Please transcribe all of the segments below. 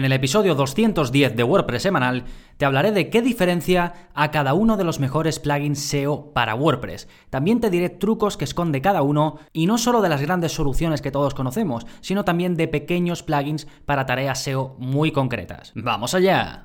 En el episodio 210 de WordPress semanal te hablaré de qué diferencia a cada uno de los mejores plugins SEO para WordPress. También te diré trucos que esconde cada uno y no solo de las grandes soluciones que todos conocemos, sino también de pequeños plugins para tareas SEO muy concretas. ¡Vamos allá!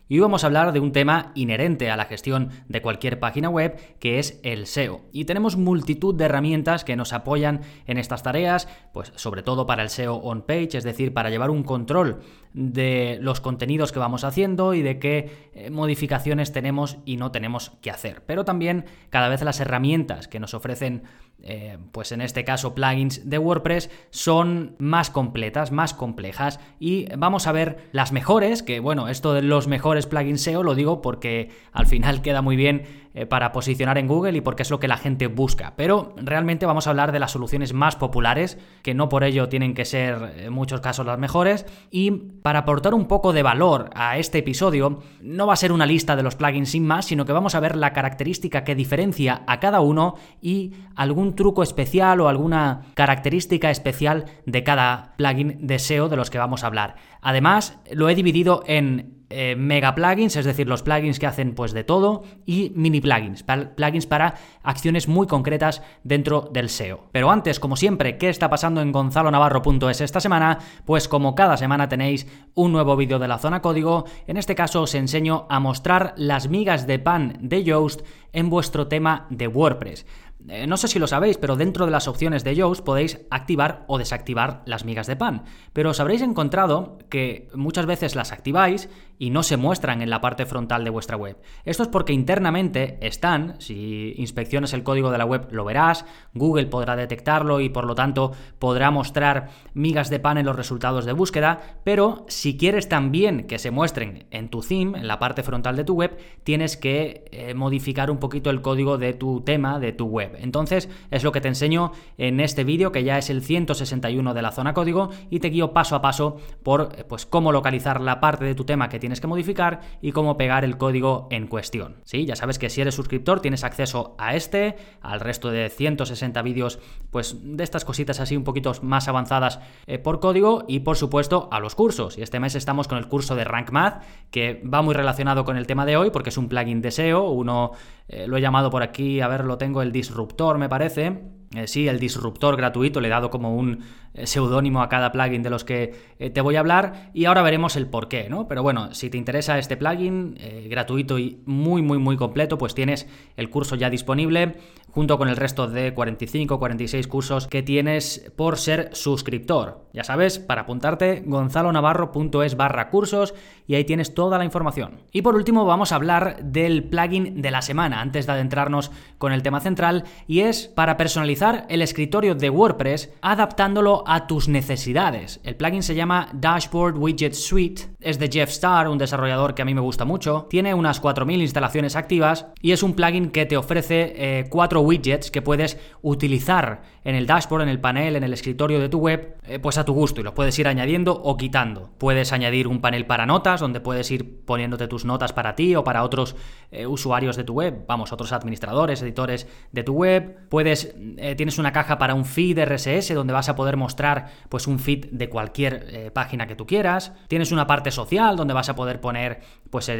y hoy vamos a hablar de un tema inherente a la gestión de cualquier página web, que es el SEO. Y tenemos multitud de herramientas que nos apoyan en estas tareas, pues sobre todo para el SEO on page, es decir, para llevar un control de los contenidos que vamos haciendo y de qué eh, modificaciones tenemos y no tenemos que hacer. Pero también cada vez las herramientas que nos ofrecen eh, pues en este caso plugins de WordPress, son más completas, más complejas. Y vamos a ver las mejores, que bueno, esto de los mejores plugins SEO lo digo porque al final queda muy bien eh, para posicionar en Google y porque es lo que la gente busca. Pero realmente vamos a hablar de las soluciones más populares, que no por ello tienen que ser en muchos casos las mejores. Y para aportar un poco de valor a este episodio, no va a ser una lista de los plugins sin más, sino que vamos a ver la característica que diferencia a cada uno y algún truco especial o alguna característica especial de cada plugin de SEO de los que vamos a hablar. Además, lo he dividido en eh, mega plugins, es decir, los plugins que hacen pues de todo, y mini plugins, plugins para acciones muy concretas dentro del SEO. Pero antes, como siempre, ¿qué está pasando en gonzalonavarro.es esta semana? Pues como cada semana tenéis un nuevo vídeo de la zona código, en este caso os enseño a mostrar las migas de pan de Yoast en vuestro tema de WordPress. Eh, no sé si lo sabéis, pero dentro de las opciones de Yoast podéis activar o desactivar las migas de pan. Pero os habréis encontrado que muchas veces las activáis y no se muestran en la parte frontal de vuestra web. Esto es porque internamente están, si inspeccionas el código de la web lo verás, Google podrá detectarlo y por lo tanto podrá mostrar migas de pan en los resultados de búsqueda, pero si quieres también que se muestren en tu theme, en la parte frontal de tu web, tienes que eh, modificar un poquito el código de tu tema, de tu web. Entonces, es lo que te enseño en este vídeo, que ya es el 161 de la zona código, y te guío paso a paso por pues, cómo localizar la parte de tu tema que tienes que modificar y cómo pegar el código en cuestión. ¿Sí? Ya sabes que si eres suscriptor tienes acceso a este, al resto de 160 vídeos, pues de estas cositas así un poquito más avanzadas eh, por código y por supuesto a los cursos. Y este mes estamos con el curso de Rank Math, que va muy relacionado con el tema de hoy porque es un plugin de SEO, uno eh, lo he llamado por aquí, a ver, lo tengo, el disruptor me parece. Eh, sí, el disruptor gratuito, le he dado como un eh, seudónimo a cada plugin de los que te voy a hablar y ahora veremos el por qué, ¿no? Pero bueno, si te interesa este plugin gratuito y muy, muy, muy completo, pues tienes el curso ya disponible junto con el resto de 45 46 cursos que tienes por ser suscriptor. Ya sabes, para apuntarte, gonzalonavarro.es barra cursos y ahí tienes toda la información. Y por último vamos a hablar del plugin de la semana, antes de adentrarnos con el tema central, y es para personalizar el escritorio de WordPress adaptándolo a tus necesidades. El plugin se llama Dashboard Widget Suite, es de Jeff Starr, un desarrollador que a mí me gusta mucho, tiene unas 4.000 instalaciones activas y es un plugin que te ofrece eh, cuatro widgets que puedes utilizar en el dashboard, en el panel, en el escritorio de tu web, eh, pues a tu gusto y los puedes ir añadiendo o quitando. Puedes añadir un panel para notas donde puedes ir poniéndote tus notas para ti o para otros eh, usuarios de tu web, vamos, otros administradores, editores de tu web. Puedes, eh, tienes una caja para un feed RSS donde vas a poder mostrar pues un feed de cualquier página que tú quieras. Tienes una parte social donde vas a poder poner pues,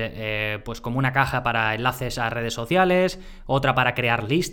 pues como una caja para enlaces a redes sociales, otra para crear listas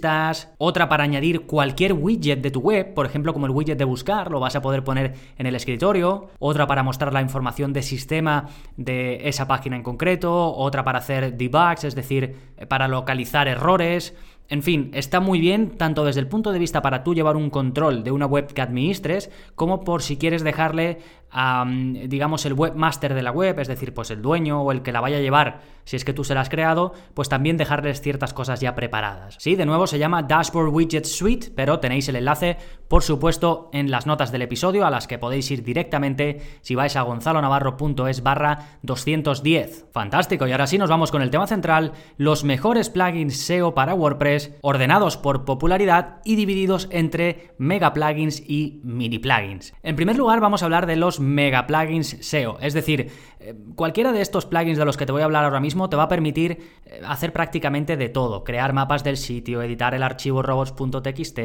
otra para añadir cualquier widget de tu web, por ejemplo como el widget de buscar, lo vas a poder poner en el escritorio, otra para mostrar la información de sistema de esa página en concreto, otra para hacer debugs, es decir, para localizar errores, en fin, está muy bien tanto desde el punto de vista para tú llevar un control de una web que administres, como por si quieres dejarle a, digamos, el webmaster de la web, es decir, pues el dueño o el que la vaya a llevar, si es que tú se la has creado, pues también dejarles ciertas cosas ya preparadas. Sí, de nuevo se llama Dashboard Widget Suite, pero tenéis el enlace, por supuesto, en las notas del episodio, a las que podéis ir directamente si vais a gonzalonavarro.es barra 210. Fantástico, y ahora sí nos vamos con el tema central, los mejores plugins SEO para WordPress, ordenados por popularidad y divididos entre mega plugins y mini plugins. En primer lugar, vamos a hablar de los mega plugins SEO. Es decir, eh, cualquiera de estos plugins de los que te voy a hablar ahora mismo te va a permitir eh, hacer prácticamente de todo. Crear mapas del sitio, editar el archivo robots.txt,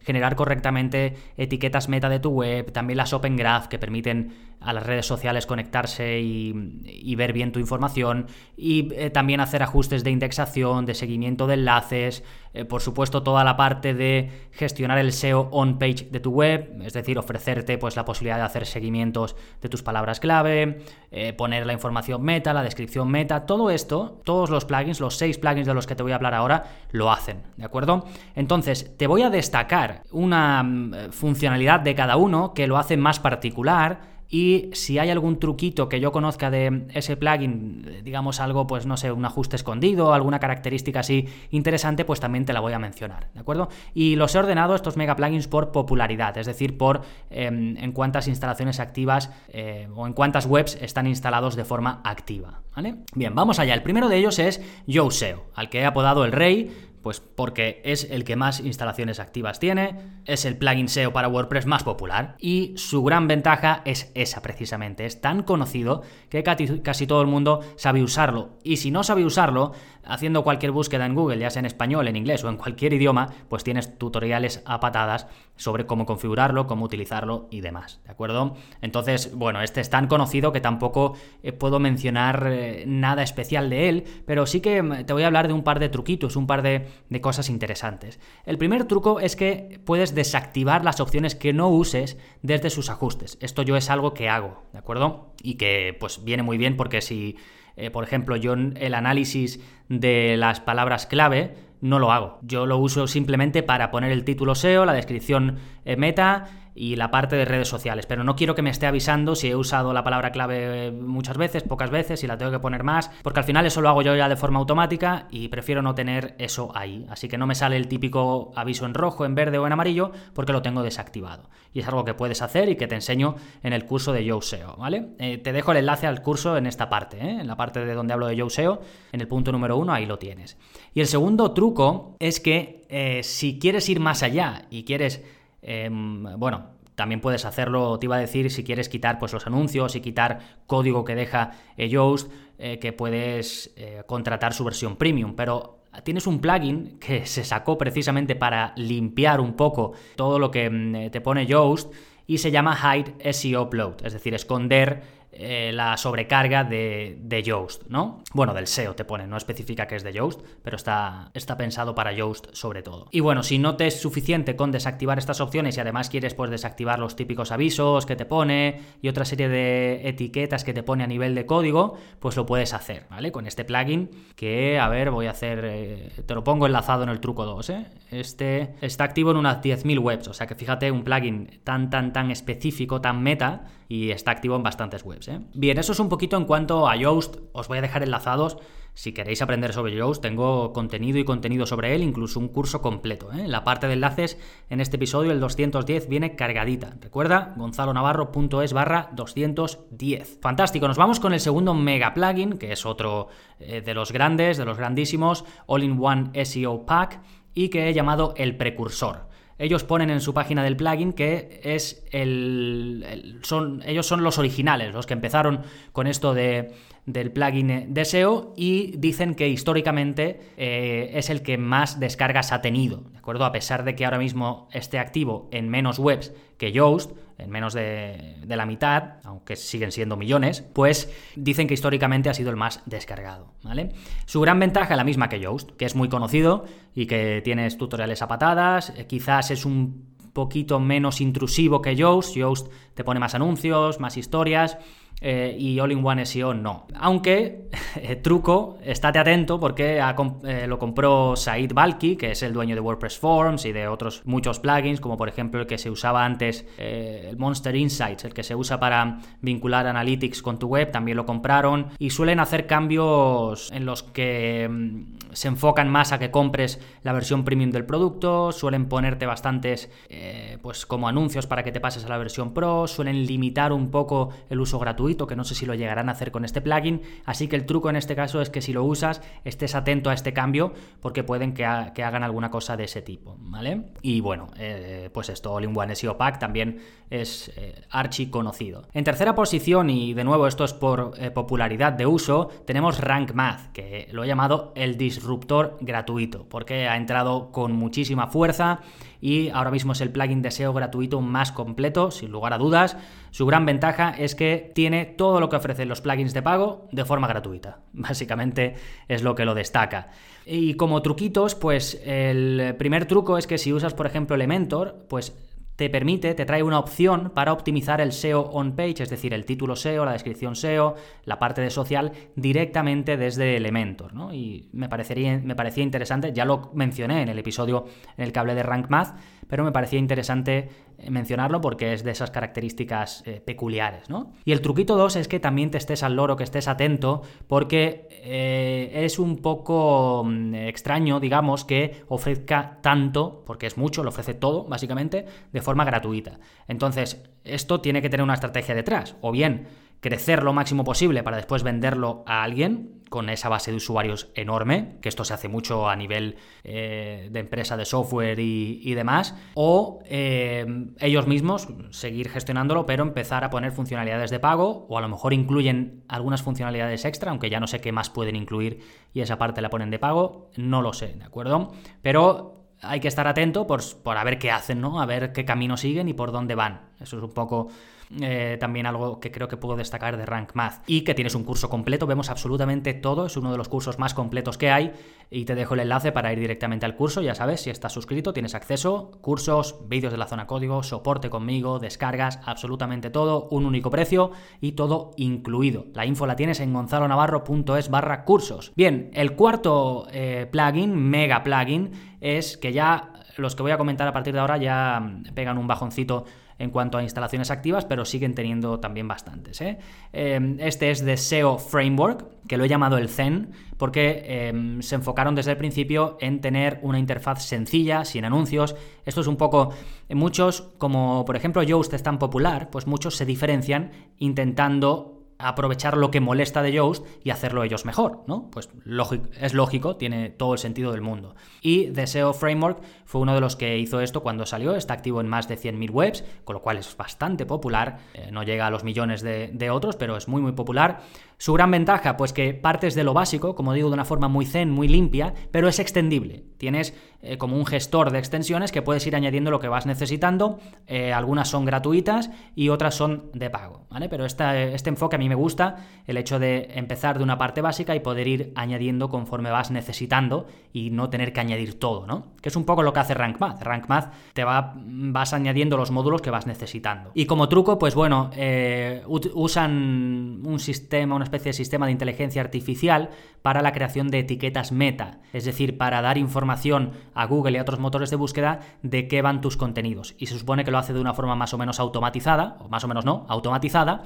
generar correctamente etiquetas meta de tu web, también las Open Graph que permiten a las redes sociales conectarse y, ver bien tu información y eh, también hacer ajustes de indexación, de seguimiento de enlaces, por supuesto toda la parte de gestionar el SEO on page de tu web, es decir, ofrecerte pues la posibilidad de hacer seguimientos de tus palabras clave, eh, poner la información meta, la descripción meta, todo esto, todos los plugins, los seis plugins de los que te voy a hablar ahora, lo hacen, ¿de acuerdo? Entonces, te voy a destacar una mm, funcionalidad de cada uno que lo hace más particular y si hay algún truquito que yo conozca de ese plugin, digamos algo, pues no sé, un ajuste escondido, alguna característica así interesante, pues también te la voy a mencionar, ¿de acuerdo? Y los he ordenado estos mega plugins por popularidad, es decir, por em, en cuántas instalaciones activas eh, o en cuántas webs están instalados de forma activa, ¿vale? Bien, vamos allá. El primero de ellos es YoSeo, al que he apodado el rey pues porque es el que más instalaciones activas tiene, es el plugin SEO para WordPress más popular y su gran ventaja es esa precisamente. Es tan conocido que casi todo el mundo sabe usarlo. Y si no sabe usarlo, haciendo cualquier búsqueda en Google, ya sea en español, en inglés o en cualquier idioma, pues tienes tutoriales a patadas sobre cómo configurarlo, cómo utilizarlo y demás, ¿de acuerdo? Entonces, bueno, este es tan conocido que tampoco eh, puedo mencionar eh, nada especial de él, pero sí que mm, te voy a hablar de un par de truquitos, un par de, de cosas interesantes. El primer truco es que puedes desactivar las opciones que no uses desde sus ajustes. Esto yo es algo que hago, ¿de acuerdo? Y que pues viene muy bien porque si eh, por ejemplo, yo el análisis de las palabras clave no lo hago. Yo lo uso simplemente para poner el título SEO, la descripción eh, meta y la parte de redes sociales, pero no quiero que me esté avisando si he usado la palabra clave muchas veces, pocas veces, si la tengo que poner más, porque al final eso lo hago yo ya de forma automática y prefiero no tener eso ahí. Así que no me sale el típico aviso en rojo, en verde o en amarillo porque lo tengo desactivado. Y es algo que puedes hacer y que te enseño en el curso de YoSeo, ¿vale? Eh, te dejo el enlace al curso en esta parte, ¿eh? en la parte de donde hablo de YoSeo, en el punto número uno, ahí lo tienes. Y el segundo truco es que eh, si quieres ir más allá y quieres Em, bueno, también puedes hacerlo, te iba a decir, si quieres quitar pues, los anuncios y quitar código que deja Yoast, eh, que puedes eh, contratar su versión premium, pero tienes un plugin que se sacó precisamente para limpiar un poco todo lo que mm, te pone Yoast y se llama Hide SEO Upload, es decir, esconder eh, la sobrecarga de, de Yoast, ¿no? Bueno, del SEO te pone, no especifica que es de Yoast, pero está, está pensado para Yoast sobre todo. Y bueno, si no te es suficiente con desactivar estas opciones y además quieres pues desactivar los típicos avisos que te pone y otra serie de etiquetas que te pone a nivel de código, pues lo puedes hacer, ¿vale? Con este plugin que, a ver, voy a hacer, eh, te lo pongo enlazado en el truco 2, ¿eh? Este está activo en unas 10.000 webs, o sea que fíjate, un plugin tan, tan, tan específico, tan meta, y está activo en bastantes webs. ¿eh? Bien, eso es un poquito en cuanto a Yoast. Os voy a dejar enlazados. Si queréis aprender sobre Yoast, tengo contenido y contenido sobre él, incluso un curso completo. ¿eh? La parte de enlaces en este episodio, el 210, viene cargadita. Recuerda, gonzalonavarro.es barra 210. Fantástico, nos vamos con el segundo mega plugin, que es otro eh, de los grandes, de los grandísimos, All-in-One SEO Pack, y que he llamado el precursor ellos ponen en su página del plugin que es el, son, ellos son los originales, los que empezaron con esto de, del plugin de SEO y dicen que históricamente eh, es el que más descargas ha tenido, ¿de acuerdo? A pesar de que ahora mismo esté activo en menos webs que Yoast, en menos de, la mitad, aunque siguen siendo millones, pues dicen que históricamente ha sido el más descargado, ¿vale? Su gran ventaja es la misma que Yoast, que es muy conocido y que tienes tutoriales a patadas, eh, quizás es un poquito menos intrusivo que Yoast, Yoast te pone más anuncios, más historias, eh, y All-in-One SEO no. Aunque, eh, truco, estate atento porque eh, lo compró Said Balki, que es el dueño de WordPress Forms y de otros muchos plugins, como por ejemplo el que se usaba antes, el Monster Insights, el que se usa para vincular Analytics con tu web, también lo compraron y suelen hacer cambios en los que mm, se enfocan más a que compres la versión premium del producto, suelen ponerte bastantes, pues como anuncios para que te pases a la versión pro, suelen limitar un poco el uso gratuito que no sé si lo llegarán a hacer con este plugin, así que el truco en este caso es que si lo usas estés atento a este cambio porque pueden que, hagan alguna cosa de ese tipo, ¿vale? Y bueno, eh, pues esto, All-in-One SEO Pack también es eh, archi conocido. En tercera posición, y de nuevo esto es por eh, popularidad de uso, tenemos Rank Math, que lo he llamado el disruptor gratuito, porque ha entrado con muchísima fuerza y ahora mismo es el plugin de SEO gratuito más completo, sin lugar a dudas. Su gran ventaja es que tiene todo lo que ofrecen los plugins de pago de forma gratuita. Básicamente es lo que lo destaca. Y como truquitos, pues el primer truco es que si usas, por ejemplo, Elementor, pues te permite, te trae una opción para optimizar el SEO on page, es decir, el título SEO, la descripción SEO, la parte de social, directamente desde Elementor. ¿no? Y me, parecería, me parecía interesante, ya lo mencioné en el episodio en el que hablé de Rank Math, pero me parecía interesante eh, mencionarlo porque es de esas características eh, peculiares, ¿no? Y el truquito 2 es que también te estés al loro, que estés atento, porque eh, es un poco mm, extraño, digamos, que ofrezca tanto, porque es mucho, lo ofrece todo, básicamente, de forma gratuita. Entonces, esto tiene que tener una estrategia detrás, o bien crecer lo máximo posible para después venderlo a alguien con esa base de usuarios enorme, que esto se hace mucho a nivel eh, de empresa de software y, demás, o eh, ellos mismos seguir gestionándolo, pero empezar a poner funcionalidades de pago, o a lo mejor incluyen algunas funcionalidades extra, aunque ya no sé qué más pueden incluir y esa parte la ponen de pago, no lo sé, ¿de acuerdo? Pero hay que estar atento por, por a ver qué hacen, ¿no? A ver qué camino siguen y por dónde van. Eso es un poco eh, también algo que creo que puedo destacar de Rank Math. Y que tienes un curso completo, vemos absolutamente todo, es uno de los cursos más completos que hay y te dejo el enlace para ir directamente al curso, ya sabes, si estás suscrito tienes acceso, cursos, vídeos de la zona código, soporte conmigo, descargas, absolutamente todo, un único precio y todo incluido. La info la tienes en gonzalonavarro.es barra cursos. Bien, el cuarto eh, plugin, mega plugin, es que ya los que voy a comentar a partir de ahora ya mm, pegan un bajoncito en cuanto a instalaciones activas, pero siguen teniendo también bastantes. ¿eh? Em, este es de SEO Framework, que lo he llamado el Zen, porque em, se enfocaron desde el principio en tener una interfaz sencilla, sin anuncios. Esto es un poco, muchos, como por ejemplo Yoast es tan popular, pues muchos se diferencian intentando aprovechar lo que molesta de Yoast y hacerlo ellos mejor, ¿no? Pues es lógico, tiene todo el sentido del mundo. Y Deseo Framework fue uno de los que hizo esto cuando salió, está activo en más de 100.000 webs, con lo cual es bastante popular, eh, no llega a los millones de, de otros, pero es muy muy popular. Su gran ventaja, pues que partes de lo básico, como digo, de una forma muy zen, muy limpia, pero es extendible. Tienes eh, como un gestor de extensiones que puedes ir añadiendo lo que vas necesitando. Eh, algunas son gratuitas y otras son de pago, ¿vale? Pero este enfoque a mí me gusta, el hecho de empezar de una parte básica y poder ir añadiendo conforme vas necesitando y no tener que añadir todo, ¿no? Que es un poco lo que hace Rank Math. Rank Math te va, vas añadiendo los módulos que vas necesitando. Y como truco, pues bueno, eh, usan un sistema, una especie de sistema de inteligencia artificial para la creación de etiquetas meta, es decir, para dar información a Google y a otros motores de búsqueda de qué van tus contenidos. Y se supone que lo hace de una forma más o menos automatizada, o más o menos no, automatizada,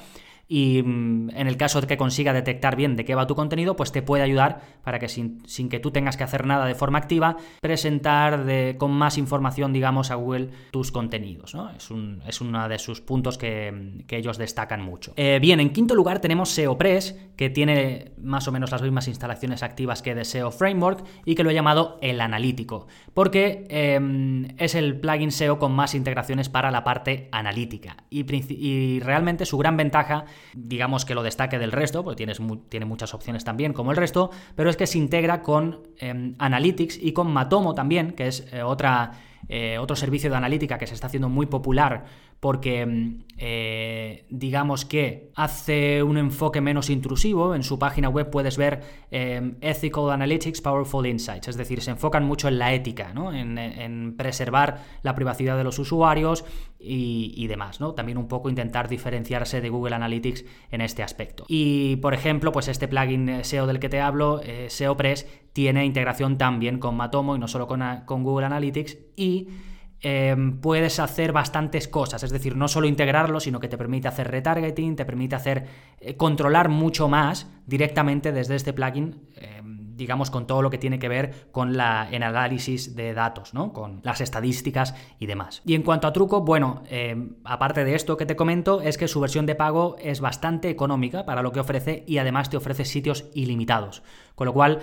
y mm, en el caso de que consiga detectar bien de qué va tu contenido, pues te puede ayudar para que sin, que tú tengas que hacer nada de forma activa, presentar con más información, digamos, a Google tus contenidos. Es, es uno de sus puntos que, ellos destacan mucho. Eh, bien, en quinto lugar tenemos SEOpress, que tiene más o menos las mismas instalaciones activas que de SEO Framework y que lo he llamado el analítico, porque em, es el plugin SEO con más integraciones para la parte analítica. Y realmente su gran ventaja digamos que lo destaque del resto, porque tienes tiene muchas opciones también como el resto, pero es que se integra con em, Analytics y con Matomo también, que es eh, otra, eh, otro servicio de analítica que se está haciendo muy popular porque mm, eh, digamos que hace un enfoque menos intrusivo. En su página web puedes ver em, Ethical Analytics, Powerful Insights, es decir, se enfocan mucho en la ética, ¿no? en, preservar la privacidad de los usuarios y, demás, ¿no? También un poco intentar diferenciarse de Google Analytics en este aspecto. Y, por ejemplo, pues este plugin SEO del que te hablo, eh, SEOpress, tiene integración también con Matomo y no solo con, Google Analytics y Em, puedes hacer bastantes cosas, es decir, no solo integrarlo, sino que te permite hacer retargeting, te permite hacer eh, controlar mucho más directamente desde este plugin, digamos, con todo lo que tiene que ver con la, el análisis de datos, ¿no? Con las estadísticas y demás. Y en cuanto a truco, bueno, em, aparte de esto que te comento, es que su versión de pago es bastante económica para lo que ofrece y además te ofrece sitios ilimitados. Con lo cual,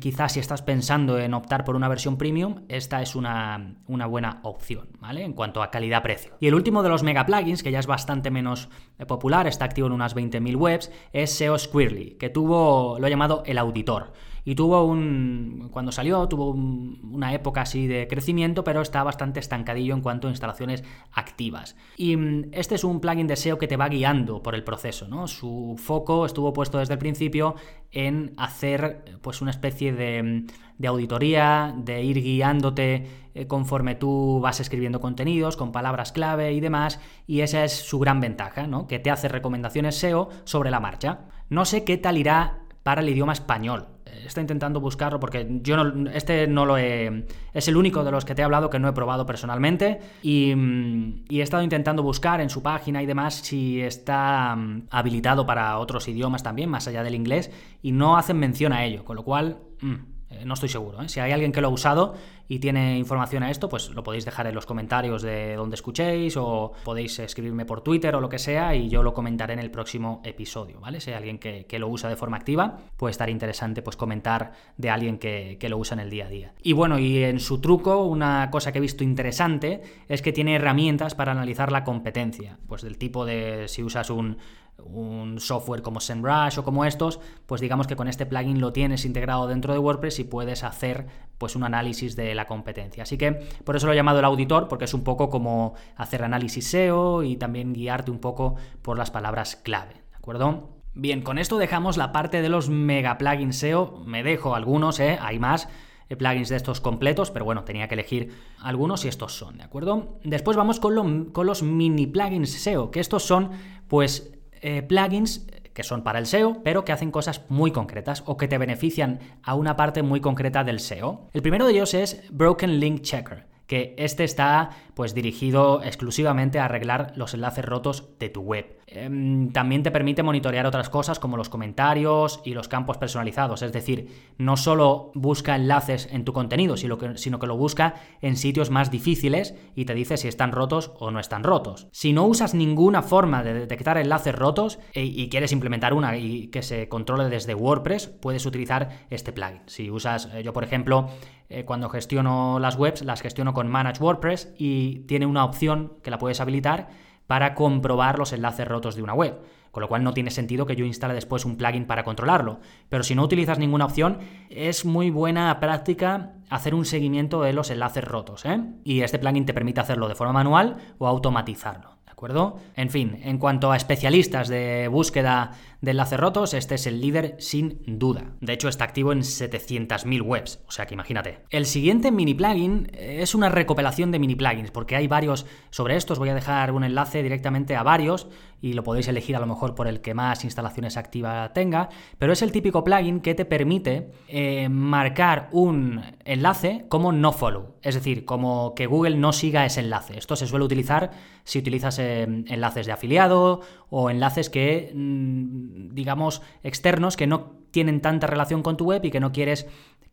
quizás si estás pensando en optar por una versión premium, esta es una, una buena opción, ¿vale? En cuanto a calidad-precio. Y el último de los mega plugins, que ya es bastante menos eh, popular, está activo en unas 20.000 webs, es SEO Squirrely, que tuvo, lo llamado el auditor y tuvo un, cuando salió, tuvo una época así de crecimiento, pero está bastante estancadillo en cuanto a instalaciones activas. Y mm, este es un plugin de SEO que te va guiando por el proceso, ¿no? Su foco estuvo puesto desde el principio en hacer pues una especie de, mm, de auditoría, de ir guiándote eh, conforme tú vas escribiendo contenidos, con palabras clave y demás, y esa es su gran ventaja, ¿no? Que te hace recomendaciones SEO sobre la marcha. No sé qué tal irá para el idioma español está intentando buscarlo porque yo no, este no lo he... Es el único de los que te he hablado que no he probado personalmente y, mm, he estado intentando buscar en su página y demás si está mm, habilitado para otros idiomas también, más allá del inglés, y no hacen mención a ello, con lo cual... Mm, eh, no estoy seguro. ¿eh? Si hay alguien que lo ha usado y tiene información a esto, pues lo podéis dejar en los comentarios de donde escuchéis o podéis escribirme por Twitter o lo que sea y yo lo comentaré en el próximo episodio, ¿vale? Si hay alguien que, lo usa de forma activa, puede estar interesante pues comentar de alguien que, que lo usa en el día a día. Y bueno, y en su truco, una cosa que he visto interesante es que tiene herramientas para analizar la competencia, pues del tipo de si usas un un software como SEMrush o como estos, pues digamos que con este plugin lo tienes integrado dentro de WordPress y puedes hacer pues un análisis de la competencia. Así que por eso lo he llamado el auditor, porque es un poco como hacer análisis SEO y también guiarte un poco por las palabras clave, ¿de acuerdo? Bien, con esto dejamos la parte de los mega plugins SEO, me dejo algunos, ¿eh? hay más eh, plugins de estos completos, pero bueno, tenía que elegir algunos y estos son, ¿de acuerdo? Después vamos con, con los mini plugins SEO, que estos son pues eh, plugins que son para el SEO, pero que hacen cosas muy concretas o que te benefician a una parte muy concreta del SEO. El primero de ellos es Broken Link Checker que este está pues dirigido exclusivamente a arreglar los enlaces rotos de tu web. Em, también te permite monitorear otras cosas como los comentarios y los campos personalizados, es decir, no solo busca enlaces en tu contenido, sino que, lo busca en sitios más difíciles y te dice si están rotos o no están rotos. Si no usas ninguna forma de detectar enlaces rotos e, y quieres implementar una y que se controle desde WordPress, puedes utilizar este plugin. Si usas, eh, yo por ejemplo, eh, cuando gestiono las webs, las gestiono con Manage WordPress y tiene una opción que la puedes habilitar para comprobar los enlaces rotos de una web. Con lo cual no tiene sentido que yo instale después un plugin para controlarlo. Pero si no utilizas ninguna opción, es muy buena práctica hacer un seguimiento de los enlaces rotos. ¿eh? Y este plugin te permite hacerlo de forma manual o automatizarlo acuerdo? En fin, en cuanto a especialistas de búsqueda de enlaces rotos, este es el líder sin duda. De hecho, está activo en 700.000 webs, o sea que imagínate. El siguiente mini plugin es una recopilación de mini plugins, porque hay varios sobre estos. Voy a dejar un enlace directamente a varios y lo podéis elegir a lo mejor por el que más instalaciones activas tenga, pero es el típico plugin que te permite eh, marcar un enlace como no follow, es decir, como que Google no siga ese enlace. Esto se suele utilizar si utilizas eh, enlaces de afiliado o enlaces que, mm, digamos, externos que no tienen tanta relación con tu web y que no quieres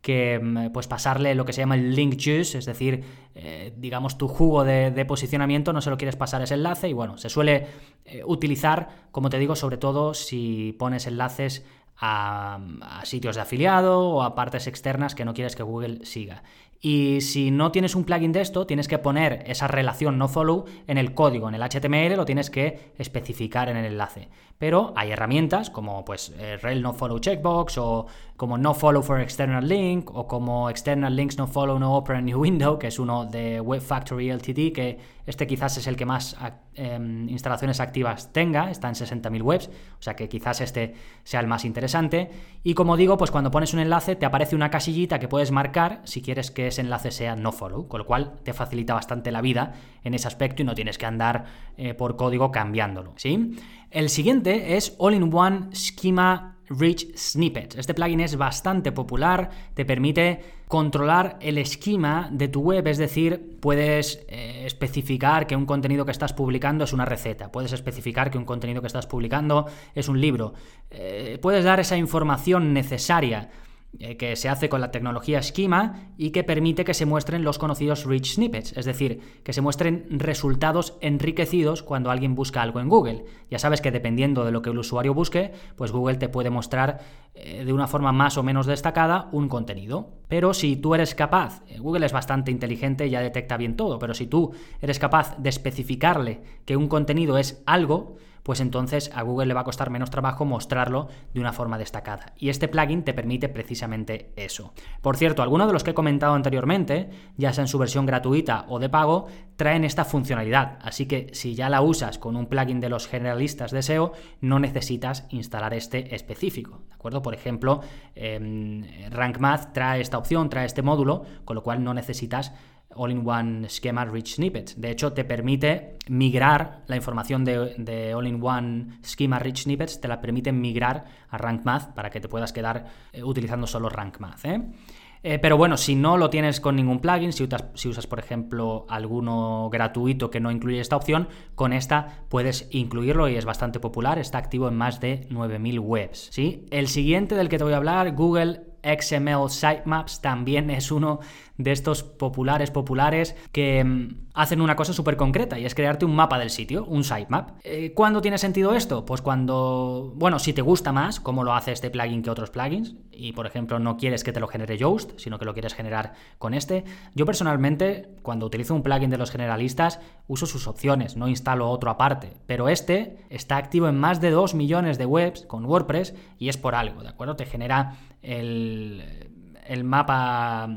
que mm, pues pasarle lo que se llama el link juice, es decir, eh, digamos tu jugo de, posicionamiento, no se lo quieres pasar ese enlace y bueno, se suele eh, utilizar, como te digo, sobre todo si pones enlaces a, sitios de afiliado o a partes externas que no quieres que Google siga. Y si no tienes un plugin de esto, tienes que poner esa relación no follow en el código, en el HTML lo tienes que especificar en el enlace. Pero hay herramientas como pues eh, rel no follow checkbox o como no follow for external link o como external links no follow no open new window, que es uno de Web Factory Ltd, que este quizás es el que más em, instalaciones activas tenga, está en 60.000 webs, o sea que quizás este sea el más interesante. Y como digo, pues cuando pones un enlace te aparece una casillita que puedes marcar si quieres que ese enlace sea no follow, con lo cual te facilita bastante la vida en ese aspecto y no tienes que andar eh, por código cambiándolo. ¿sí? El siguiente es All-in-One Schema Rich Snippets. Este plugin es bastante popular, te permite controlar el esquema de tu web, es decir, puedes eh, especificar que un contenido que estás publicando es una receta, puedes especificar que un contenido que estás publicando es un libro, eh, puedes dar esa información necesaria que se hace con la tecnología Schema y que permite que se muestren los conocidos rich snippets, es decir, que se muestren resultados enriquecidos cuando alguien busca algo en Google. Ya sabes que dependiendo de lo que el usuario busque, pues Google te puede mostrar eh, de una forma más o menos destacada un contenido. Pero si tú eres capaz, eh, Google es bastante inteligente ya detecta bien todo, pero si tú eres capaz de especificarle que un contenido es algo, pues entonces a Google le va a costar menos trabajo mostrarlo de una forma destacada. Y este plugin te permite precisamente eso. Por cierto, algunos de los que he comentado anteriormente, ya sea en su versión gratuita o de pago, traen esta funcionalidad. Así que si ya la usas con un plugin de los generalistas de SEO, no necesitas instalar este específico. ¿De acuerdo? Por ejemplo, eh, Rank Math trae esta opción, trae este módulo, con lo cual no necesitas All-in-One Schema Rich Snippets. De hecho, te permite migrar la información de, All-in-One Schema Rich Snippets, te la permite migrar a Rank Math para que te puedas quedar eh, utilizando solo Rank Math. ¿eh? Eh, pero bueno, si no lo tienes con ningún plugin, si usas, si usas, por ejemplo, alguno gratuito que no incluye esta opción, con esta puedes incluirlo y es bastante popular, está activo en más de 9000 webs. ¿sí? El siguiente del que te voy a hablar, Google XML Sitemaps también es uno de estos populares populares que mm, hacen una cosa súper concreta y es crearte un mapa del sitio, un sitemap. Eh, ¿Cuándo tiene sentido esto? Pues cuando, bueno, si te gusta más cómo lo hace este plugin que otros plugins y por ejemplo no quieres que te lo genere Yoast, sino que lo quieres generar con este. Yo personalmente cuando utilizo un plugin de los generalistas uso sus opciones, no instalo otro aparte, pero este está activo en más de 2 millones de webs con WordPress y es por algo, ¿de acuerdo? Te genera el, el mapa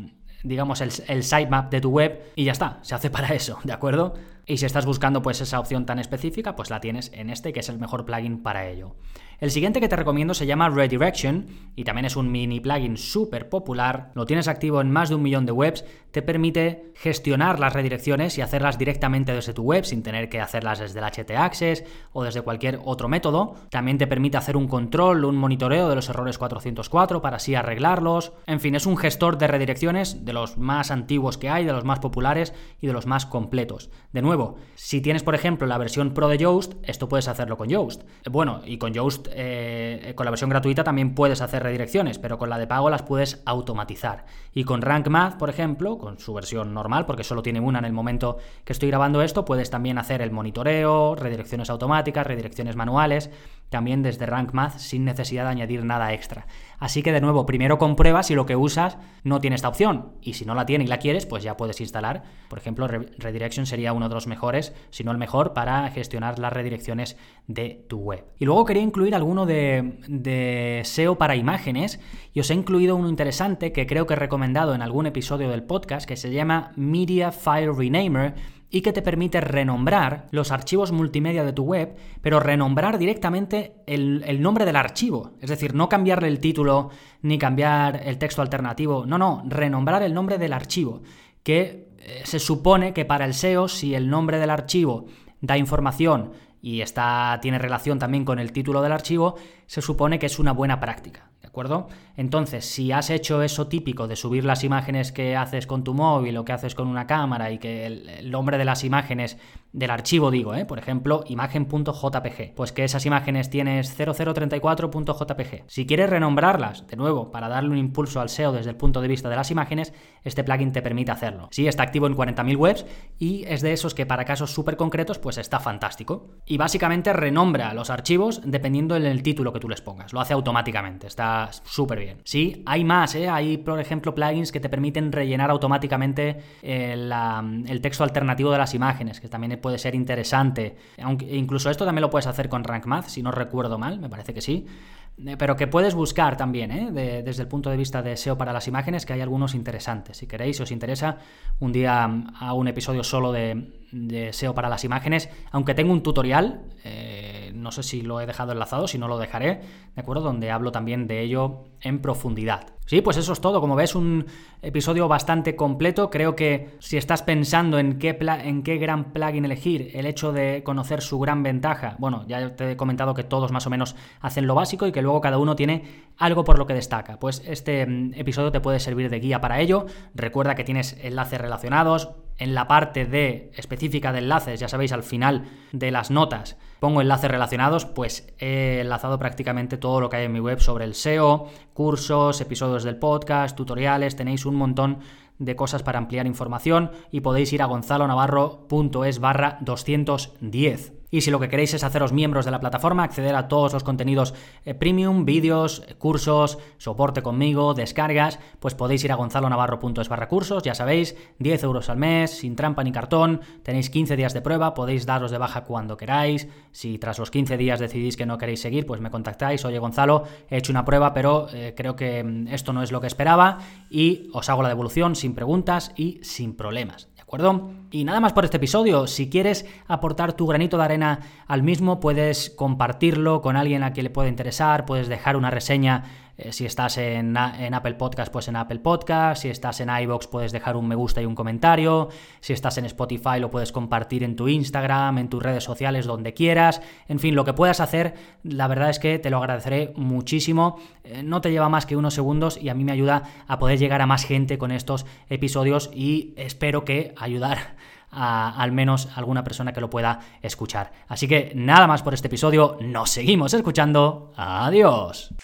digamos, el, el sitemap de tu web y ya está, se hace para eso, ¿de acuerdo? Y si estás buscando pues esa opción tan específica, pues la tienes en este, que es el mejor plugin para ello. El siguiente que te recomiendo se llama Redirection y también es un mini plugin súper popular. Lo tienes activo en más de un millón de webs. Te permite gestionar las redirecciones y hacerlas directamente desde tu web sin tener que hacerlas desde el HT Access o desde cualquier otro método. También te permite hacer un control, un monitoreo de los errores 404 para así arreglarlos. En fin, es un gestor de redirecciones de los más antiguos que hay, de los más populares y de los más completos. De nuevo, si tienes por ejemplo la versión Pro de Yoast, esto puedes hacerlo con Yoast. Bueno, y con Yoast eh, con la versión gratuita también puedes hacer redirecciones, pero con la de pago las puedes automatizar. Y con Rank Math, por ejemplo, con su versión normal, porque solo tiene una en el momento que estoy grabando esto, puedes también hacer el monitoreo, redirecciones automáticas, redirecciones manuales, también desde Rank Math sin necesidad de añadir nada extra. Así que de nuevo, primero comprueba si lo que usas no tiene esta opción. Y si no la tiene y la quieres, pues ya puedes instalar. Por ejemplo, Redirection sería uno de los mejores, si no el mejor, para gestionar las redirecciones de tu web. Y luego quería incluir alguno de, de SEO para imágenes. Y os he incluido uno interesante que creo que he recomendado en algún episodio del podcast, que se llama Media File Renamer y que te permite renombrar los archivos multimedia de tu web, pero renombrar directamente el, nombre del archivo. Es decir, no cambiarle el título ni cambiar el texto alternativo. No, no, renombrar el nombre del archivo. Que eh, se supone que para el SEO, si el nombre del archivo da información y está, tiene relación también con el título del archivo, se supone que es una buena práctica. ¿De acuerdo? Entonces, si has hecho eso típico de subir las imágenes que haces con tu móvil o que haces con una cámara y que el, nombre de las imágenes del archivo digo, ¿eh? por ejemplo, imagen.jpg, pues que esas imágenes tienes 0034.jpg. Si quieres renombrarlas, de nuevo, para darle un impulso al SEO desde el punto de vista de las imágenes, este plugin te permite hacerlo. Sí, está activo en 40.000 webs y es de esos que para casos súper concretos, pues está fantástico. Y básicamente renombra los archivos dependiendo del título que tú les pongas. Lo hace automáticamente, está súper bien. Sí, hay más, ¿eh? Hay, por ejemplo, plugins que te permiten rellenar automáticamente el, el texto alternativo de las imágenes, que también puede ser interesante. Aunque incluso esto también lo puedes hacer con Rank Math, si no recuerdo mal, me parece que sí. eh, pero que puedes buscar también, ¿eh? desde el punto de vista de SEO para las imágenes, que hay algunos interesantes. Si queréis, si os interesa, un día mm, a un episodio solo de, SEO para las imágenes, aunque tengo un tutorial, eh, no sé si lo he dejado enlazado, si no lo dejaré, ¿de acuerdo? Donde hablo también de ello en profundidad. Sí, pues eso es todo. Como ves, un episodio bastante completo. Creo que si estás pensando en qué, en qué gran plugin elegir, el hecho de conocer su gran ventaja, bueno, ya te he comentado que todos más o menos hacen lo básico y que luego cada uno tiene algo por lo que destaca. Pues este mm, episodio te puede servir de guía para ello. Recuerda que tienes enlaces relacionados, en la parte de específica de enlaces, ya sabéis, al final de las notas pongo enlaces relacionados, pues he enlazado prácticamente todo lo que hay en mi web sobre el SEO, cursos, episodios del podcast, tutoriales, tenéis un montón de cosas para ampliar información y podéis ir a gonzalonavarro.es barra 210. Y si lo que queréis es haceros miembros de la plataforma, acceder a todos los contenidos eh, premium, vídeos, cursos, soporte conmigo, descargas, pues podéis ir a gonzalonavarro.es barra cursos, ya sabéis, 10 euros al mes, sin trampa ni cartón, tenéis 15 días de prueba, podéis daros de baja cuando queráis, si tras los 15 días decidís que no queréis seguir, pues me contactáis, oye Gonzalo, he hecho una prueba, pero eh, creo que mm, esto no es lo que esperaba y os hago la devolución sin preguntas y sin problemas Y nada más por este episodio. Si quieres aportar tu granito de arena al mismo, puedes compartirlo con alguien a quien le pueda interesar, puedes dejar una reseña eh, si estás en, Apple Podcast, pues en Apple Podcast. Si estás en iBox, puedes dejar un me gusta y un comentario. Si estás en Spotify, lo puedes compartir en tu Instagram, en tus redes sociales, donde quieras. En fin, lo que puedas hacer, la verdad es que te lo agradeceré muchísimo. Eh, no te lleva más que unos segundos y a mí me ayuda a poder llegar a más gente con estos episodios y espero que ayudar a al menos alguna persona que lo pueda escuchar. Así que nada más por este episodio, nos seguimos escuchando. Adiós.